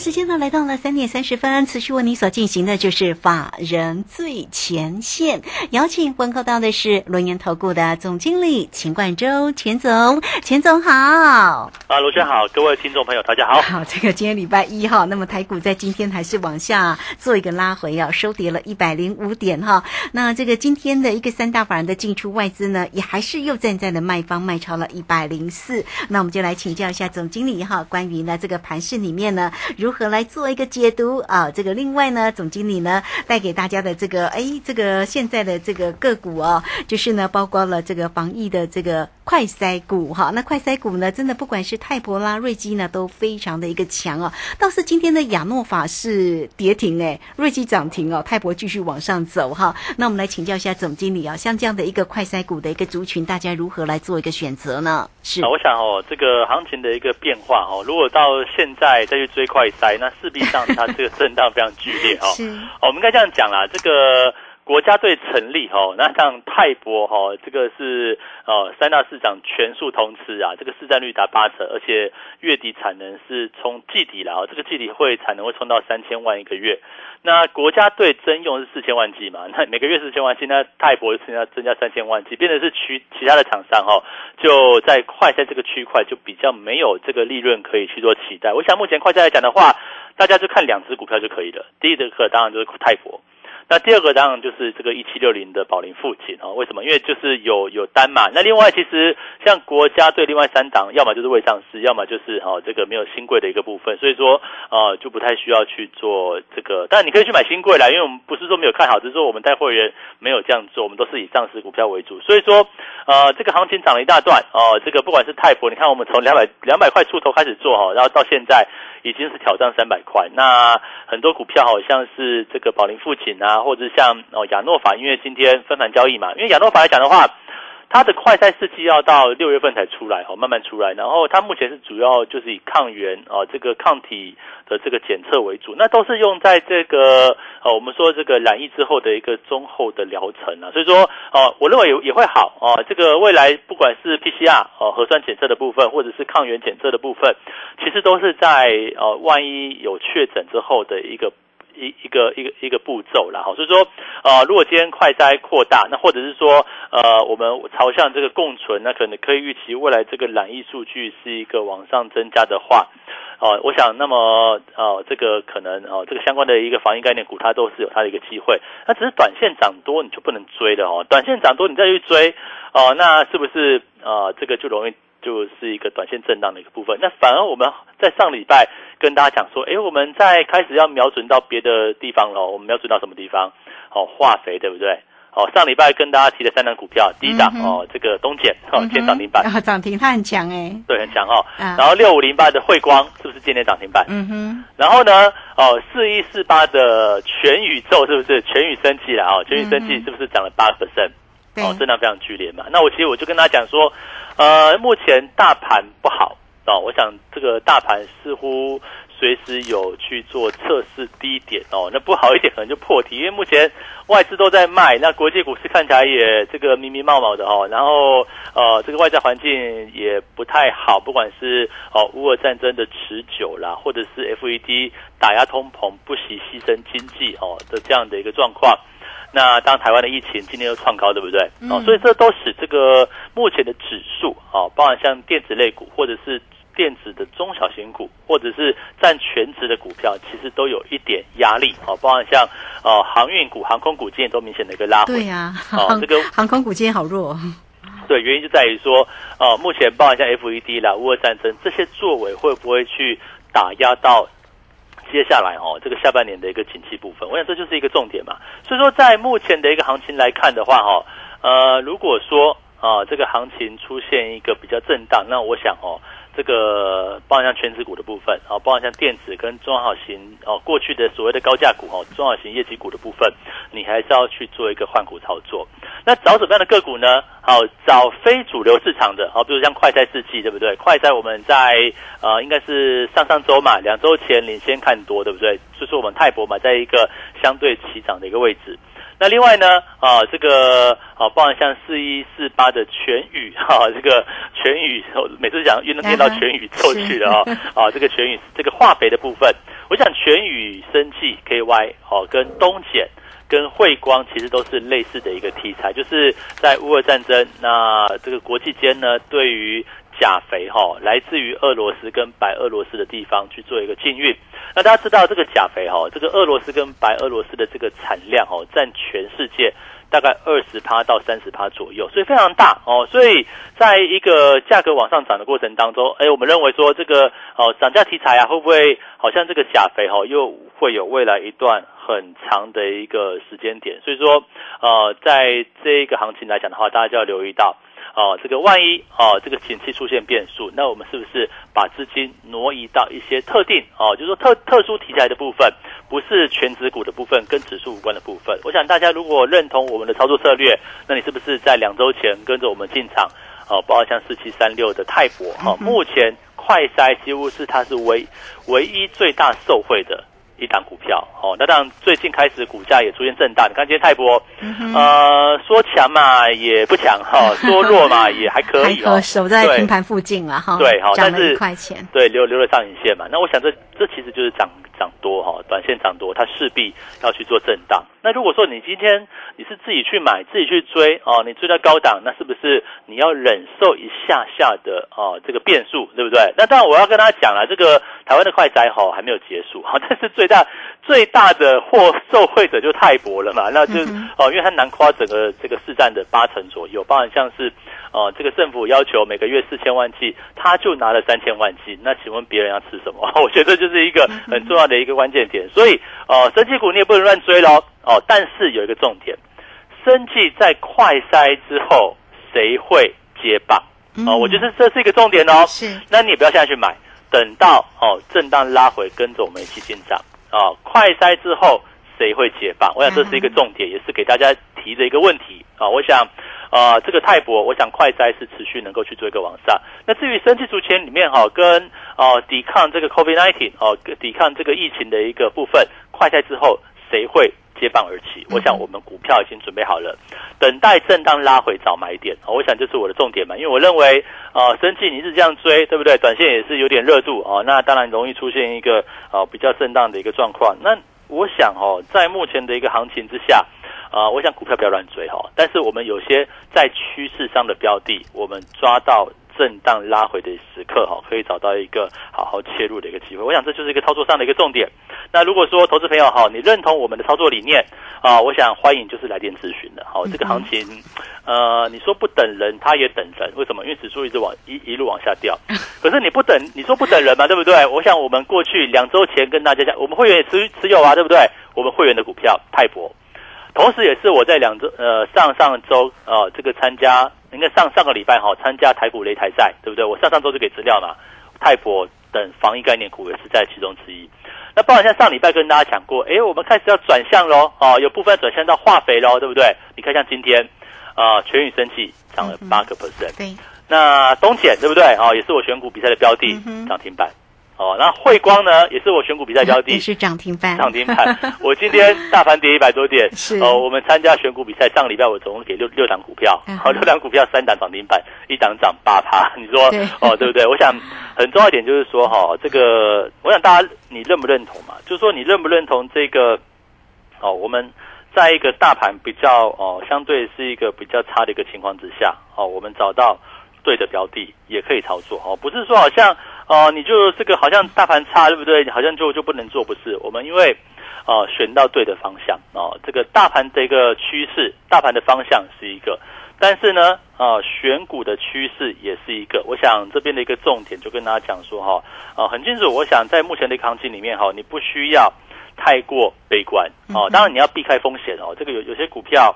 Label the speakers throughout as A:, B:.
A: 好，时间呢来到了三点三十分，持续为你所进行的就是法人最前线，邀请问候到的是轮研投顾的总经理秦冠洲，钱总，钱总好。
B: 啊，罗轩好，各位听众朋友，大家好。
A: 好，这个今天礼拜一哈，那么台股在今天还是往下做一个拉回啊，收跌了一百零五点哈。那这个今天的一个三大法人的进出外资呢，也还是又站在了卖方，卖超了一百零四。那我们就来请教一下总经理哈，关于呢这个盘市里面呢。如如何来做一个解读啊？这个另外呢，总经理呢带给大家的这个，哎，这个现在的这个个股哦，就是呢，包括了这个防疫的这个快筛股哈。那快筛股呢，真的不管是泰博啦、瑞基呢，都非常的一个强哦。倒是今天的亚诺法是跌停哎，瑞基涨停哦，泰博继续往上走哈。那我们来请教一下总经理啊，像这样的一个快筛股的一个族群，大家如何来做一个选择呢？是
B: 啊，我想哦，这个行情的一个变化哦，如果到现在再去追快。塞，那势必上它这个震荡非常剧烈哈。哦，我们应该这样讲啦，这个国家队成立哈，那像泰博哈，这个是呃三大市场全数通吃啊，这个市占率达八成，而且月底产能是冲季底了啊，这个季底会产能会冲到三千万一个月。那国家队征用是四千万剂嘛？那每个月四千万剂，那泰博增加增加三千万剂，变成是区其他的厂商哈，就在快在这个区块就比较没有这个利润可以去做期待。我想目前快在来讲的话，大家就看两只股票就可以了。第一个当然就是泰博。那第二个当然就是这个一七六零的宝林附近啊，为什么？因为就是有有单嘛。那另外其实像国家队另外三档，要么就是未上市，要么就是哈这个没有新贵的一个部分，所以说呃就不太需要去做这个。但你可以去买新贵啦，因为我们不是说没有看好，只是说我们带会员没有这样做，我们都是以上市股票为主。所以说呃这个行情涨了一大段哦，这个不管是泰博，你看我们从两百两百块出头开始做哈，然后到现在。已经是挑战三百块，那很多股票好像是这个宝林富锦啊，或者像哦亚诺法，因为今天分盘交易嘛，因为亚诺法来讲的话。它的快筛试剂要到六月份才出来哦，慢慢出来。然后它目前是主要就是以抗原哦，这个抗体的这个检测为主，那都是用在这个呃，我们说这个染疫之后的一个中后的疗程啊。所以说哦，我认为也也会好哦。这个未来不管是 PCR 哦核酸检测的部分，或者是抗原检测的部分，其实都是在呃万一有确诊之后的一个。一一个一个一个步骤了哈，所以说呃，如果今天快筛扩大，那或者是说呃，我们朝向这个共存，那可能可以预期未来这个染疫数据是一个往上增加的话，哦，我想那么呃，这个可能哦，这个相关的一个防疫概念股，它都是有它的一个机会。那只是短线涨多你就不能追的哦，短线涨多你再去追哦，那是不是呃，这个就容易？就是一个短线震荡的一个部分，那反而我们在上礼拜跟大家讲说，哎，我们在开始要瞄准到别的地方了。我们瞄准到什么地方？哦，化肥对不对？哦，上礼拜跟大家提的三档股票，第一档哦，这个东碱哦，今天涨停板，
A: 涨停它很强哎，
B: 对，很强哦。然后六五零八的汇光是不是今天涨停板？
A: 嗯哼。
B: 然后呢，哦，四一四八的全宇宙是不是全宇生气了？哦，全宇生气是不是涨了八 percent？哦，震荡非常剧烈嘛。那我其实我就跟他讲说。呃，目前大盘不好啊，我想这个大盘似乎随时有去做测试低点哦，那不好一点可能就破题，因为目前外资都在卖，那国际股市看起来也这个迷迷冒冒的哦，然后呃，这个外在环境也不太好，不管是哦乌俄战争的持久啦，或者是 FED 打压通膨不惜牺牲经济哦的这样的一个状况。那当台湾的疫情今天又创高，对不对？哦，所以这都使这个目前的指数啊，包含像电子类股，或者是电子的中小型股，或者是占全值的股票，其实都有一点压力啊。包含像呃航运股、航空股今天都明显的一个拉回。
A: 对呀，哦，这个航空股今天好弱。
B: 对，原因就在于说，呃，目前包含像 FED 啦、乌俄战争这些作为，会不会去打压到？接下来哦，这个下半年的一个景气部分，我想这就是一个重点嘛。所以说，在目前的一个行情来看的话，哈，呃，如果说啊，这个行情出现一个比较震荡，那我想哦，这个包含像全职股的部分，哦，包含像电子跟中小型哦，过去的所谓的高价股哦，中小型业绩股的部分，你还是要去做一个换股操作。那找什么样的个股呢？好，找非主流市场的，好，比如像快筛试剂，对不对？快筛我们在呃，应该是上上周嘛，两周前领先看多，对不对？就是我们泰博嘛，在一个相对起涨的一个位置。那另外呢，啊，这个啊，包含像四一四八的全宇哈，这个全宇每次讲又能念到全宇宙去了啊，啊，这个全宇这个化肥的部分，我想全宇生技 KY 哦，跟东碱跟汇光其实都是类似的一个题材，就是在乌俄战争，那这个国际间呢，对于钾肥哈，来自于俄罗斯跟白俄罗斯的地方去做一个禁运。那大家知道这个钾肥哈，这个俄罗斯跟白俄罗斯的这个产量哦，占全世界大概二十趴到三十趴左右，所以非常大哦。所以在一个价格往上涨的过程当中，哎，我们认为说这个哦涨价题材啊，会不会好像这个钾肥哈又会有未来一段很长的一个时间点？所以说呃，在这一个行情来讲的话，大家就要留意到。哦，这个万一哦，这个景气出现变数，那我们是不是把资金挪移到一些特定哦，就是说特特殊题材的部分，不是全指股的部分，跟指数无关的部分？我想大家如果认同我们的操作策略，那你是不是在两周前跟着我们进场？哦，包括像四七三六的泰博，哦，目前快筛几乎是它是唯唯一最大受惠的。一档股票哦，那当然最近开始股价也出现震荡。你看今天泰博，呃，说强嘛也不强哈，说弱嘛也还可以哦，
A: 守在平盘附近了哈。
B: 对，哈，
A: 但是一块钱，
B: 对，留留了上影线嘛。那我想这这其实就是涨。涨多哈，短线涨多，它势必要去做震荡。那如果说你今天你是自己去买，自己去追哦，你追到高档，那是不是你要忍受一下下的哦这个变数，对不对？那当然我要跟大家讲了，这个台湾的快灾哈还没有结束哈，但是最大最大的获受惠者就泰博了嘛，那就哦，因为它南跨整个这个市占的八成左右，包含像是。哦，这个政府要求每个月四千万剂，他就拿了三千万剂。那请问别人要吃什么？我觉得就是一个很重要的一个关键点。所以，哦，生技股你也不能乱追喽。哦，但是有一个重点，生技在快筛之后谁会接棒？哦，我觉得这是一个重点哦。
A: 是，
B: 那你也不要现在去买，等到哦震荡拉回，跟着我们一起进场。哦，快筛之后谁会解棒？我想这是一个重点，也是给大家提的一个问题啊。我想。啊，这个泰博，我想快筛是持续能够去做一个往上。那至于升级族群里面哈，跟哦抵抗这个 COVID-19 哦，抵抗这个疫情的一个部分，快筛之后谁会接棒而起？我想我们股票已经准备好了，等待震荡拉回找买点。我想这是我的重点嘛，因为我认为啊，升级你是这样追，对不对？短线也是有点热度哦，那当然容易出现一个啊比较震荡的一个状况。那我想哦，在目前的一个行情之下。啊，我想股票不要乱追哈，但是我们有些在趋势上的标的，我们抓到震荡拉回的时刻哈，可以找到一个好好切入的一个机会。我想这就是一个操作上的一个重点。那如果说投资朋友哈，你认同我们的操作理念啊，我想欢迎就是来电咨询的。好，这个行情，呃，你说不等人，他也等人，为什么？因为指数一直往一一路往下掉。可是你不等，你说不等人嘛，对不对？我想我们过去两周前跟大家讲，我们会员也持持有啊，对不对？我们会员的股票泰博。同时，也是我在两周呃上上周呃这个参加，应该上上个礼拜哈参加台股擂台赛，对不对？我上上周就给资料嘛，泰博等防疫概念股也是在其中之一。那包括像上礼拜跟大家讲过，哎，我们开始要转向喽，哦，有部分转向到化肥喽，对不对？你看像今天啊，全宇生气涨了八个 percent，
A: 对。
B: 那东碱对不对？哦，也是我选股比赛的标的，涨停板。哦，那汇光呢，也是我选股比赛标的，
A: 也是涨停板。
B: 涨停板，我今天大盘跌一百多点，
A: 是
B: 哦。我们参加选股比赛，上个礼拜我总共给六六档股票，好，六档股票三档涨停板，一档涨八趴。你说哦，对不对？我想很重要一点就是说哈，这个我想大家你认不认同嘛？就是说你认不认同这个？哦，我们在一个大盘比较哦，相对是一个比较差的一个情况之下，哦，我们找到对的标的也可以操作哦，不是说好像。哦，你就这个好像大盘差，对不对？好像就就不能做，不是？我们因为，哦，选到对的方向哦，这个大盘的一个趋势，大盘的方向是一个，但是呢，啊，选股的趋势也是一个。我想这边的一个重点就跟大家讲说哈，啊，很清楚。我想在目前的行情里面哈，你不需要太过悲观哦，当然你要避开风险哦。这个有有些股票。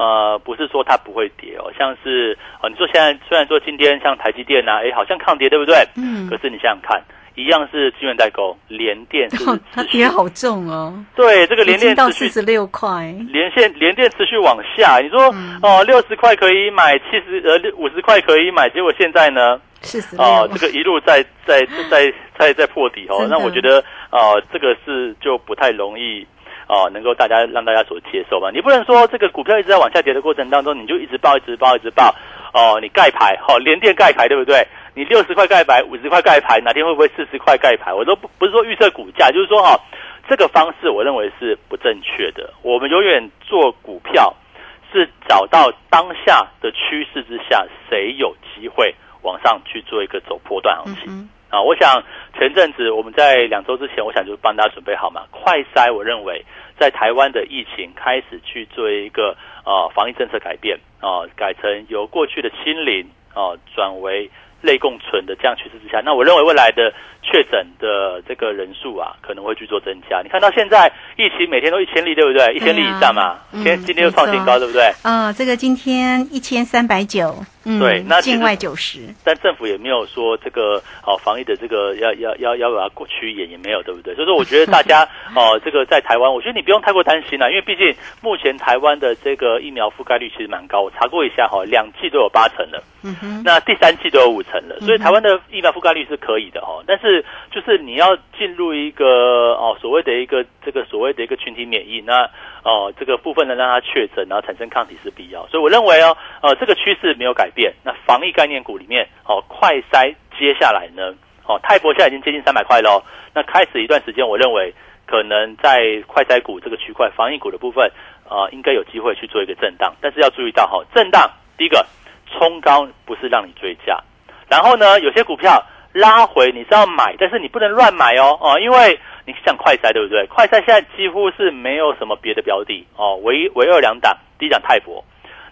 B: 呃，不是说它不会跌哦，像是哦，你说现在虽然说今天像台积电呐，哎，好像抗跌，对不对？嗯。可是你想想看，一样是资源代购，联电是
A: 它跌好重哦。
B: 对，这个联电
A: 到四十六块，
B: 连线联电持续往下。你说哦，六十块可以买，七十呃五十块可以买，结果现在呢？
A: 四十哦，
B: 这个一路在在在在在破底哦。那我觉得呃，这个是就不太容易。哦，能够大家让大家所接受吧？你不能说这个股票一直在往下跌的过程当中，你就一直报、一直报、一直报。哦，你盖牌，好，连电盖牌，对不对？你六十块盖牌，五十块盖牌，哪天会不会四十块盖牌？我都不不是说预测股价，就是说哈，这个方式我认为是不正确的。我们永远做股票是找到当下的趋势之下，谁有机会往上去做一个走波段行情。啊，我想前阵子我们在两周之前，我想就帮大家准备好嘛。快筛，我认为在台湾的疫情开始去做一个呃防疫政策改变啊，改成由过去的清零啊转为类共存的这样趋势之下，那我认为未来的。确诊的这个人数啊，可能会去做增加。你看到现在疫情每天都一千例，对不对？一千例以上嘛。今天今天又创新高，对不对？
A: 啊，这个今天一千三百九，
B: 对，那
A: 境外九十。
B: 但政府也没有说这个哦，防疫的这个要要要要把它过去演也没有，对不对？所以说，我觉得大家 哦，这个在台湾，我觉得你不用太过担心了，因为毕竟目前台湾的这个疫苗覆盖率其实蛮高，我查过一下哈，两剂都有八成了，嗯哼，那第三季都有五成了，所以台湾的疫苗覆盖率是可以的哦，但是。是，就是你要进入一个哦，所谓的一个这个所谓的一个群体免疫，那哦这个部分呢让它确诊，然后产生抗体是必要。所以我认为哦，呃这个趋势没有改变。那防疫概念股里面哦，快筛接下来呢，哦泰博现在已经接近三百块喽。那开始一段时间，我认为可能在快筛股这个区块，防疫股的部分啊，应该有机会去做一个震荡。但是要注意到哈，震荡第一个冲高不是让你追价，然后呢有些股票。拉回你是要买，但是你不能乱买哦哦，因为像快筛对不对？快筛现在几乎是没有什么别的标的哦，唯唯二两档，第一档泰博，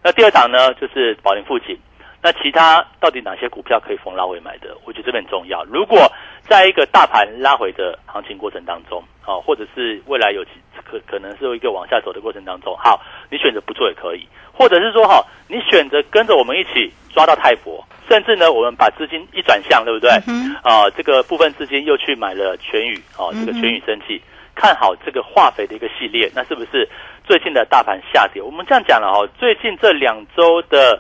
B: 那第二档呢就是宝林富锦，那其他到底哪些股票可以逢拉回买的？我觉得这边很重要。如果在一个大盘拉回的行情过程当中，哦，或者是未来有可可能是有一个往下走的过程当中，好，你选择不做也可以，或者是说哈，你选择跟着我们一起抓到泰博。甚至呢，我们把资金一转向，对不对？啊，这个部分资金又去买了全宇，哦，这个全宇生气，看好这个化肥的一个系列，那是不是最近的大盘下跌？我们这样讲了哦，最近这两周的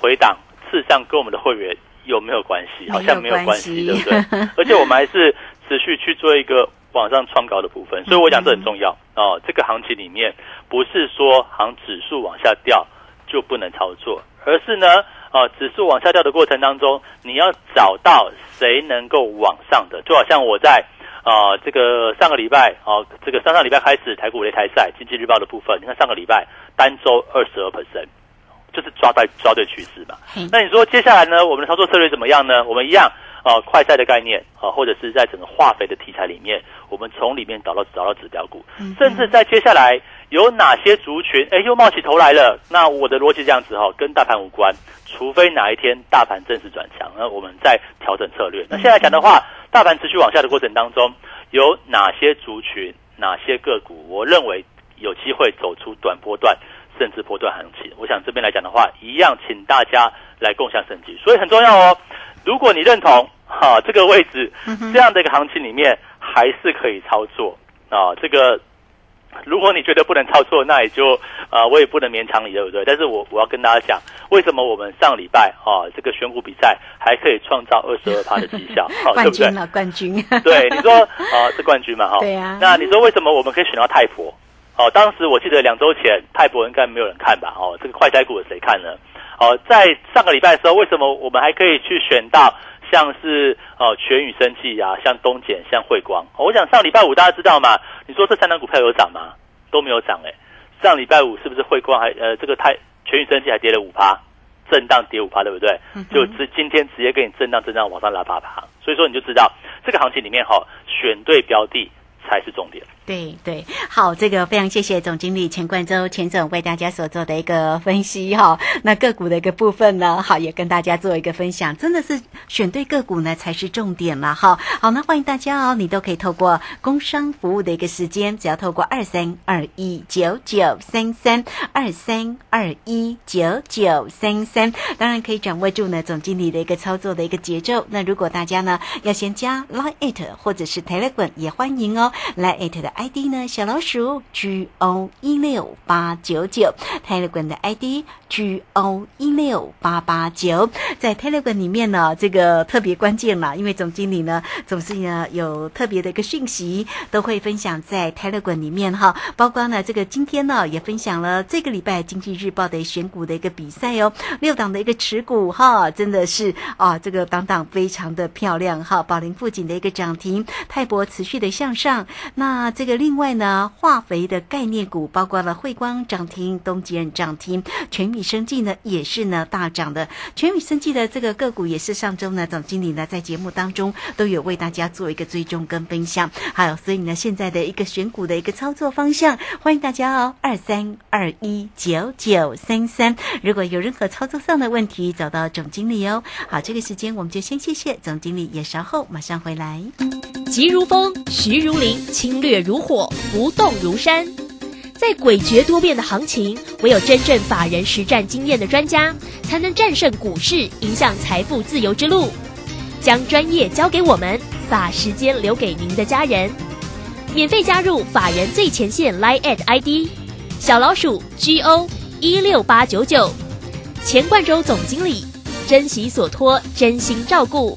B: 回档，事实上跟我们的会员有没有关系？好像没有关系，对不对？而且我们还是持续去做一个往上创高的部分，所以我讲这很重要哦。这个行情里面不是说行指数往下掉就不能操作，而是呢。呃，指数往下掉的过程当中，你要找到谁能够往上的，就好像我在啊，这个上个礼拜啊，这个上上礼拜开始台股擂台赛，经济日报的部分，你看上个礼拜单周二十二 percent，就是抓对抓对趋势嘛。那你说接下来呢，我们的操作策略怎么样呢？我们一样啊，快赛的概念啊，或者是在整个化肥的题材里面，我们从里面找到找到指标股，甚至在接下来有哪些族群哎又冒起头来了？那我的逻辑这样子哈，跟大盘无关。除非哪一天大盘正式转强，那我们再调整策略。那现在讲的话，大盘持续往下的过程当中，有哪些族群、哪些个股，我认为有机会走出短波段甚至波段行情。我想这边来讲的话，一样请大家来共享升级。所以很重要哦。如果你认同哈这个位置这样的一个行情里面，还是可以操作啊这个。如果你觉得不能操作，那也就啊，我也不能勉强你，对不对？但是我我要跟大家讲，为什么我们上礼拜啊，这个选股比赛还可以创造二十二趴的绩效，
A: 冠军了，冠军。
B: 对，你说啊，是冠军嘛？哈，
A: 对呀。
B: 那你说为什么我们可以选到泰博？哦，当时我记得两周前泰博应该没有人看吧？哦，这个快筛股谁看呢？哦，在上个礼拜的时候，为什么我们还可以去选到？像是哦全宇生气啊，像东碱，像汇光。我想上礼拜五大家知道吗？你说这三档股票有涨吗？都没有涨哎。上礼拜五是不是汇光还呃这个泰全宇生气还跌了五趴，震荡跌五趴，对不对？就直今天直接给你震荡震荡往上拉八趴。所以说你就知道这个行情里面哈，选对标的才是重点。
A: 对对，好，这个非常谢谢总经理钱冠洲钱总为大家所做的一个分析哈。那个股的一个部分呢，好也跟大家做一个分享，真的是选对个股呢才是重点了哈。好，那欢迎大家哦，你都可以透过工商服务的一个时间，只要透过二三二一九九三三二三二一九九三三，当然可以掌握住呢总经理的一个操作的一个节奏。那如果大家呢要先加 Line It 或者是 Telegram 也欢迎哦，Line It 的。ID 呢？小老鼠 G O 一六八九九，Telegram 的 ID G O 一六八八九，在 Telegram 里面呢，这个特别关键了，因为总经理呢总是呢有特别的一个讯息，都会分享在 Telegram 里面哈。包括呢，这个今天呢也分享了这个礼拜经济日报的选股的一个比赛哦，六档的一个持股哈，真的是啊，这个档档非常的漂亮哈。宝林富锦的一个涨停，泰博持续的向上，那这。个另外呢，化肥的概念股包括了汇光涨停、东极人涨停、全米生技呢也是呢大涨的。全米生技的这个个股也是上周呢总经理呢在节目当中都有为大家做一个追踪跟分享。还有，所以呢现在的一个选股的一个操作方向，欢迎大家哦，二三二一九九三三。如果有任何操作上的问题，找到总经理哦。好，这个时间我们就先谢谢总经理，也稍后马上回来。
C: 急如风，徐如林，侵略如火，不动如山。在诡谲多变的行情，唯有真正法人实战经验的专家，才能战胜股市，迎向财富自由之路。将专业交给我们，把时间留给您的家人。免费加入法人最前线 Line at ID 小老鼠 G O 一六八九九，钱冠洲总经理，珍惜所托，真心照顾。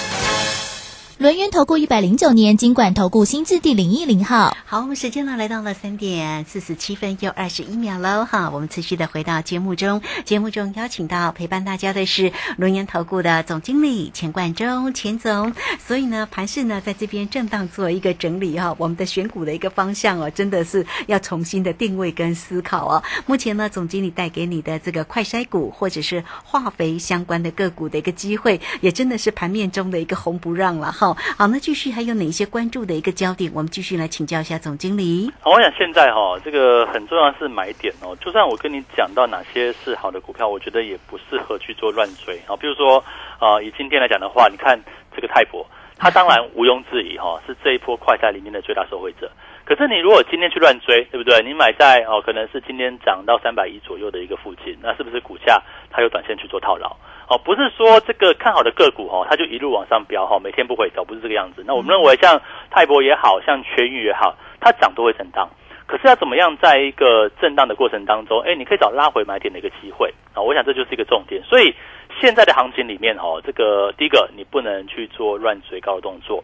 D: 轮源投顾一百零九年金管投顾新字第零一零号，
A: 好，我们时间呢来到了三点四十七分又二十一秒喽，哈，我们持续的回到节目中，节目中邀请到陪伴大家的是轮源投顾的总经理钱冠中钱总，所以呢，盘市呢在这边震荡做一个整理哈，我们的选股的一个方向哦，真的是要重新的定位跟思考哦。目前呢，总经理带给你的这个快筛股或者是化肥相关的个股的一个机会，也真的是盘面中的一个红不让了哈。好，那继续还有哪一些关注的一个焦点？我们继续来请教一下总经理。
B: 好，我想现在哈，这个很重要是买点哦。就算我跟你讲到哪些是好的股票，我觉得也不适合去做乱追啊。比如说啊，以今天来讲的话，你看这个泰博，它当然毋庸置疑哈，是这一波快赛里面的最大受惠者。可是你如果今天去乱追，对不对？你买在哦，可能是今天涨到三百一左右的一个附近，那是不是股价它有短线去做套牢？哦，不是说这个看好的个股哦，它就一路往上飙哈，每天不回调，不是这个样子。那我们认为像泰博也好像全宇也好，它涨都会震荡。可是要怎么样在一个震荡的过程当中，哎，你可以找拉回买点的一个机会啊？我想这就是一个重点。所以现在的行情里面哦，这个第一个你不能去做乱追高的动作。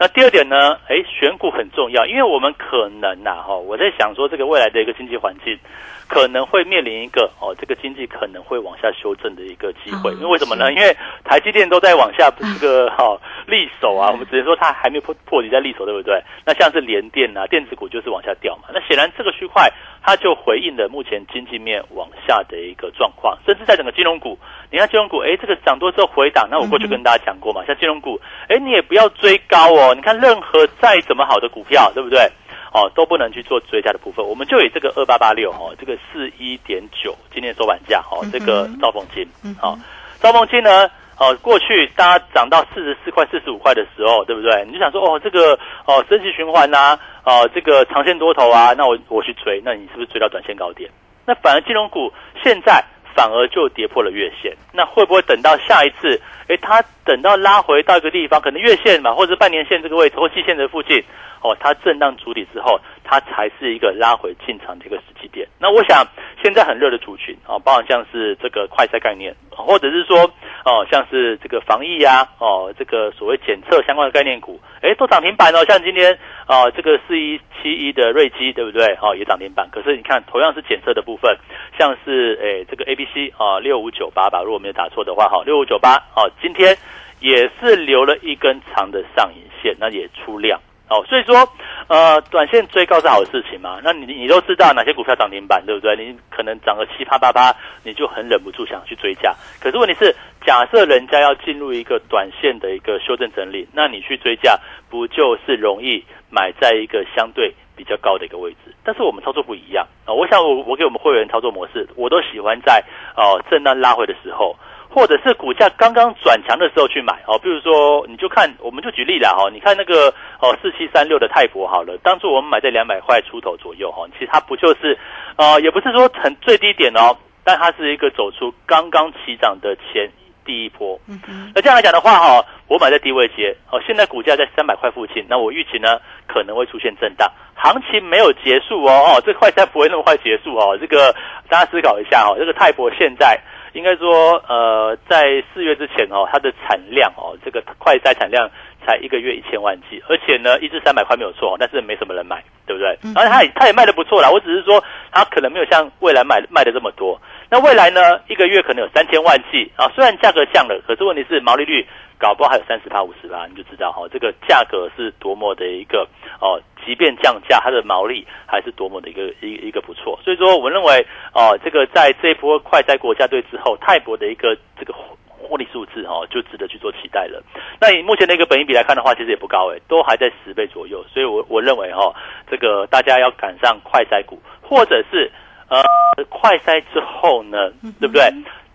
B: 那第二点呢？哎，选股很重要，因为我们可能呐，哈，我在想说，这个未来的一个经济环境可能会面临一个哦，这个经济可能会往下修正的一个机会。因为为什么呢？因为台积电都在往下这个哈利手啊，我们只能说它还没破破底在利手，对不对？那像是联电啊，电子股就是往下掉嘛。那显然这个区块它就回应了目前经济面往下的一个状况，甚至在整个金融股，你看金融股，哎，这个涨多之后回档，那我过去跟大家讲过嘛，像金融股，哎，你也不要追高哦。你看，任何再怎么好的股票，对不对？哦，都不能去做追加的部分。我们就以这个二八八六哦，这个四一点九，今天收盘价哦，这个兆丰金，好，兆丰金呢，哦，过去大家涨到四十四块、四十五块的时候，对不对？你就想说，哦，这个哦，升级循环呐，哦，这个长线多头啊，那我我去追，那你是不是追到短线高点？那反而金融股现在。反而就跌破了月线，那会不会等到下一次？哎，他等到拉回到一个地方，可能月线嘛，或者半年线这个位置或季线的附近，哦，它震荡主底之后，它才是一个拉回进场的一个时机点。那我想现在很热的族群啊，包含像是这个快筛概念，或者是说哦，像是这个防疫呀，哦，这个所谓检测相关的概念股，哎，都涨停板哦。像今天啊，这个四一七一的瑞基，对不对？哦，也涨停板。可是你看，同样是检测的部分，像是哎这个 A B C 啊，六五九八吧，如果没有打错的话，哈，六五九八哦，今天也是留了一根长的上影线，那也出量。哦，所以说，呃，短线追高是好事情嘛？那你你都知道哪些股票涨停板，对不对？你可能涨个七八八八，你就很忍不住想去追价。可是问题是，假设人家要进入一个短线的一个修正整理，那你去追价，不就是容易买在一个相对比较高的一个位置？但是我们操作不一样啊！我想我我给我们会员操作模式，我都喜欢在哦震荡拉回的时候。或者是股价刚刚转强的时候去买哦，比如说你就看，我们就举例了哈，你看那个哦四七三六的泰博好了，当初我们买在两百块出头左右哈，其实它不就是，呃，也不是说很最低点哦，但它是一个走出刚刚起涨的前第一波。嗯嗯。那这样来讲的话哈，我买在低位接哦，现在股价在三百块附近，那我预期呢可能会出现震荡，行情没有结束哦哦，这快才不会那么快结束哦，这个大家思考一下哦，这个泰博现在。应该说，呃，在四月之前哦，它的产量哦，这个快筛产量才一个月一千万剂，而且呢，一至三百块没有错，但是没什么人买，对不对？而且它也它也卖的不错啦，我只是说它可能没有像未来卖卖的这么多。那未来呢，一个月可能有三千万剂啊，虽然价格降了，可是问题是毛利率。搞不好还有三十趴、五十趴，你就知道哈，这个价格是多么的一个哦，即便降价，它的毛利还是多么的一个一一个不错。所以说，我认为哦，这个在这一波快在国家队之后，泰博的一个这个获利数字哦，就值得去做期待了。那以目前的一个本益比来看的话，其实也不高诶，都还在十倍左右。所以我我认为哈，这个大家要赶上快筛股，或者是呃快筛之后呢，对不对？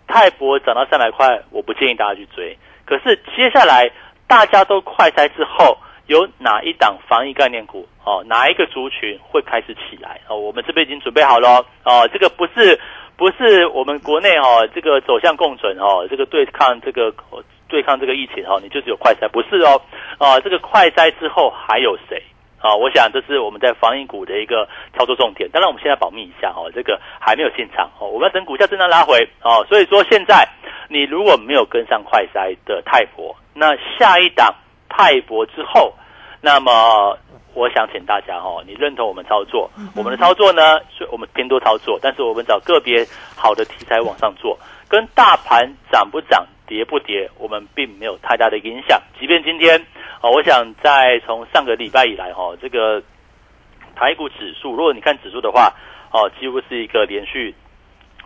B: 泰博涨到三百块，我不建议大家去追。可是接下来大家都快筛之后，有哪一档防疫概念股哦？哪一个族群会开始起来哦？我们这边已经准备好了哦。这个不是不是我们国内哦，这个走向共存哦，这个对抗这个对抗这个疫情哦，你就只有快筛不是哦？啊，这个快筛之后还有谁啊？我想这是我们在防疫股的一个操作重点。当然，我们现在保密一下哦，这个还没有进场哦，我们要等股价震荡拉回哦。所以说现在。你如果没有跟上快筛的泰博，那下一档泰博之后，那么我想请大家哈，你认同我们操作？我们的操作呢，是我们偏多操作，但是我们找个别好的题材往上做，跟大盘涨不涨、跌不跌，我们并没有太大的影响。即便今天啊，我想在从上个礼拜以来哈，这个台股指数，如果你看指数的话，哦，几乎是一个连续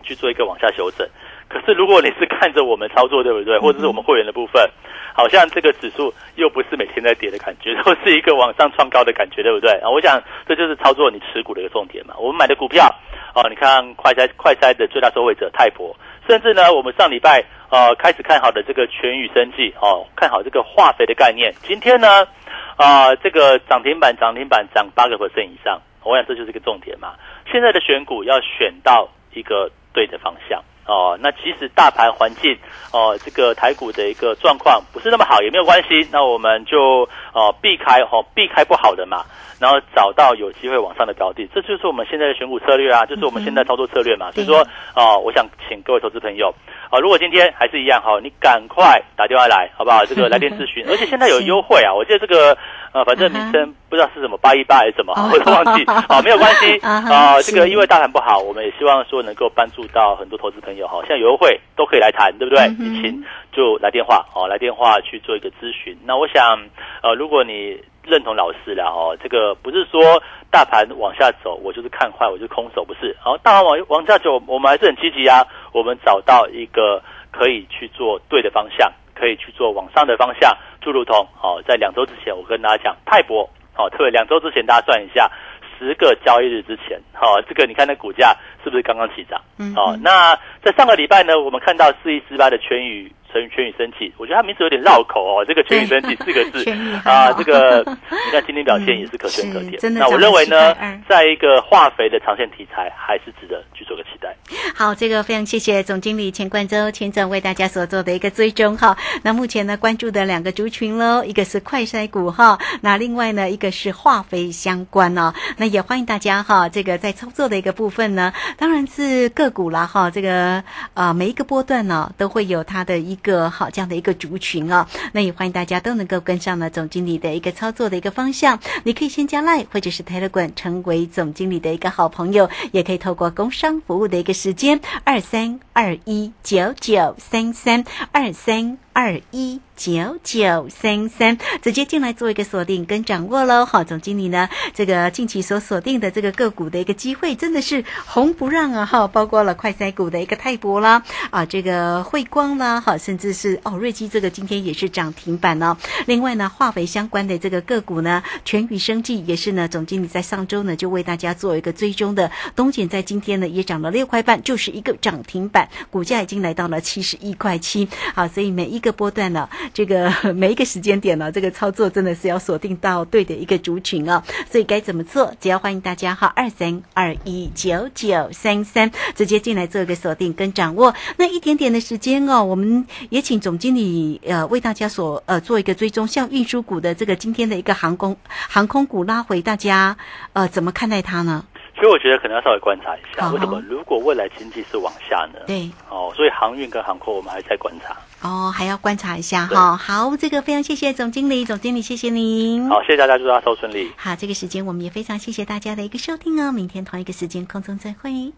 B: 去做一个往下修正。可是，如果你是看着我们操作，对不对？或者是我们会员的部分，好像这个指数又不是每天在跌的感觉，都是一个往上创高的感觉，对不对？啊，我想这就是操作你持股的一个重点嘛。我们买的股票，哦，你看快筛快筛的最大受惠者泰博，甚至呢，我们上礼拜呃开始看好的这个全宇生技，哦，看好这个化肥的概念，今天呢，啊，这个涨停板涨停板涨八个 percent 以上，我想这就是一个重点嘛。现在的选股要选到一个对的方向。哦，那其实大盘环境哦，这个台股的一个状况不是那么好，也没有关系。那我们就哦避开哦避开不好的嘛，然后找到有机会往上的标的，这就是我们现在的选股策略啊，就是我们现在操作策略嘛。所以说哦，我想请各位投资朋友啊，如果今天还是一样哈，你赶快打电话来好不好？这个来电咨询，而且现在有优惠啊，我记得这个。呃，反正名称不知道是什么八一八还是什么，我都忘记。好，没有关系啊。这个因为大盘不好，我们也希望说能够帮助到很多投资朋友哈。像有优惠都可以来谈，对不对？你请就来电话哦，来电话去做一个咨询。那我想，呃，如果你认同老师了哦，这个不是说大盘往下走，我就是看坏，我就空手，不是。好，大盘往往下走，我们还是很积极啊。我们找到一个可以去做对的方向。可以去做往上的方向，就如同哦，在两周之前我跟大家讲泰博，哦，特别两周之前大家算一下，十个交易日之前，哦，这个你看那股价是不是刚刚起涨？哦，那在上个礼拜呢，我们看到四一四八的全宇全全宇升起，我觉得他名字有点绕口哦。这个全宇升起四个字 啊，这个 你看今天表现也是可圈可点。那我认为呢，在一个化肥的长线题材，还是值得去做个期待。
A: 好，这个非常谢谢总经理钱冠洲钱总为大家所做的一个追踪哈。那目前呢，关注的两个族群喽，一个是快筛股哈，那另外呢，一个是化肥相关哦。那也欢迎大家哈，这个在操作的一个部分呢，当然是个股啦哈。这个啊，每一个波段呢，都会有它的一一个好这样的一个族群啊。那也欢迎大家都能够跟上呢总经理的一个操作的一个方向。你可以先加 Line 或者是 Telegram 成为总经理的一个好朋友，也可以透过工商服务的一个。时间二三二一九九三三二三二一。九九三三，直接进来做一个锁定跟掌握喽。好，总经理呢，这个近期所锁定的这个个股的一个机会，真的是红不让啊！哈，包括了快赛股的一个泰博啦，啊，这个汇光啦，哈，甚至是哦瑞基这个今天也是涨停板哦。另外呢，化肥相关的这个个股呢，全宇生技也是呢，总经理在上周呢就为大家做一个追踪的。东碱在今天呢也涨了六块半，就是一个涨停板，股价已经来到了七十一块七。好，所以每一个波段呢。这个 每一个时间点呢，这个操作真的是要锁定到对的一个族群哦。所以该怎么做？只要欢迎大家哈，二三二一九九三三，直接进来做一个锁定跟掌握。那一点点的时间哦，我们也请总经理呃为大家所呃做一个追踪。像运输股的这个今天的一个航空航空股拉回，大家呃怎么看待它呢？
B: 所以我觉得可能要稍微观察一下，为什么？如果未来经济是往下呢？
A: 对，
B: 哦，所以航运跟航空我们还在观察。
A: 哦，还要观察一下哈。好，这个非常谢谢总经理，总经理谢谢您。
B: 好，谢谢大家，祝大家收顺利。
A: 好，这个时间我们也非常谢谢大家的一个收听哦。明天同一个时间空中再会。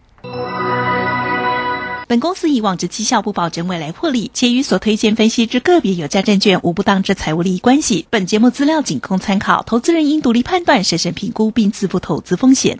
E: 本公司以往之绩效不保证未来获利，且与所推荐分析之个别有价证券无不当之财务利益关系。本节目资料仅供参考，投资人应独立判断、审慎评估并自负投资风险。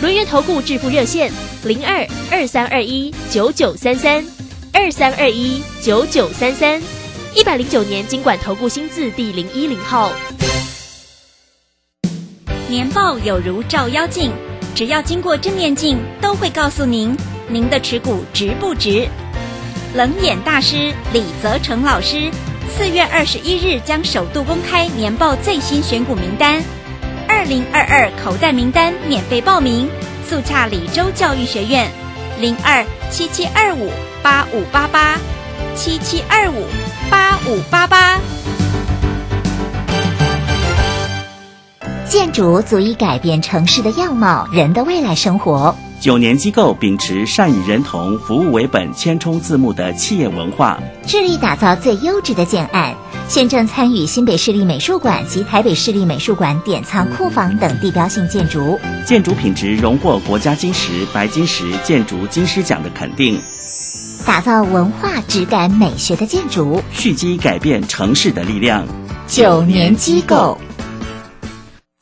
C: 轮源投顾致富热线零二二三二一九九三三二三二一九九三三一百零九年经管投顾新字第零一零号。
F: 年报有如照妖镜，只要经过正面镜，都会告诉您您的持股值不值。冷眼大师李泽成老师四月二十一日将首度公开年报最新选股名单。二零二二口袋名单免费报名，速洽李州教育学院，零二七七二五八五八八七七二五八五八八。
G: 建筑足以改变城市的样貌，人的未来生活。
H: 九年机构秉持善与人同、服务为本、千冲字幕的企业文化，
G: 致力打造最优质的建案。现正参与新北市立美术馆及台北市立美术馆典藏库房等地标性建筑，
H: 建筑品质荣获国家金石、白金石建筑金狮奖的肯定。
G: 打造文化质感美学的建筑，
H: 蓄积改变城市的力量。
G: 九年机构。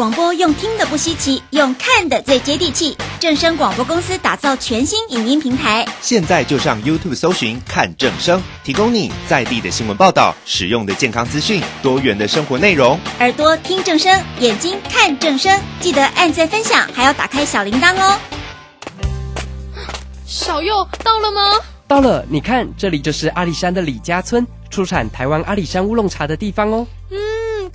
F: 广播用听的不稀奇，用看的最接地气。正声广播公司打造全新影音平台，
I: 现在就上 YouTube 搜寻看正声，提供你在地的新闻报道、实用的健康资讯、多元的生活内容。
F: 耳朵听正声，眼睛看正声，记得按赞分享，还要打开小铃铛哦。
J: 小佑到了吗？
K: 到了，你看，这里就是阿里山的李家村，出产台湾阿里山乌龙茶的地方哦。
J: 嗯，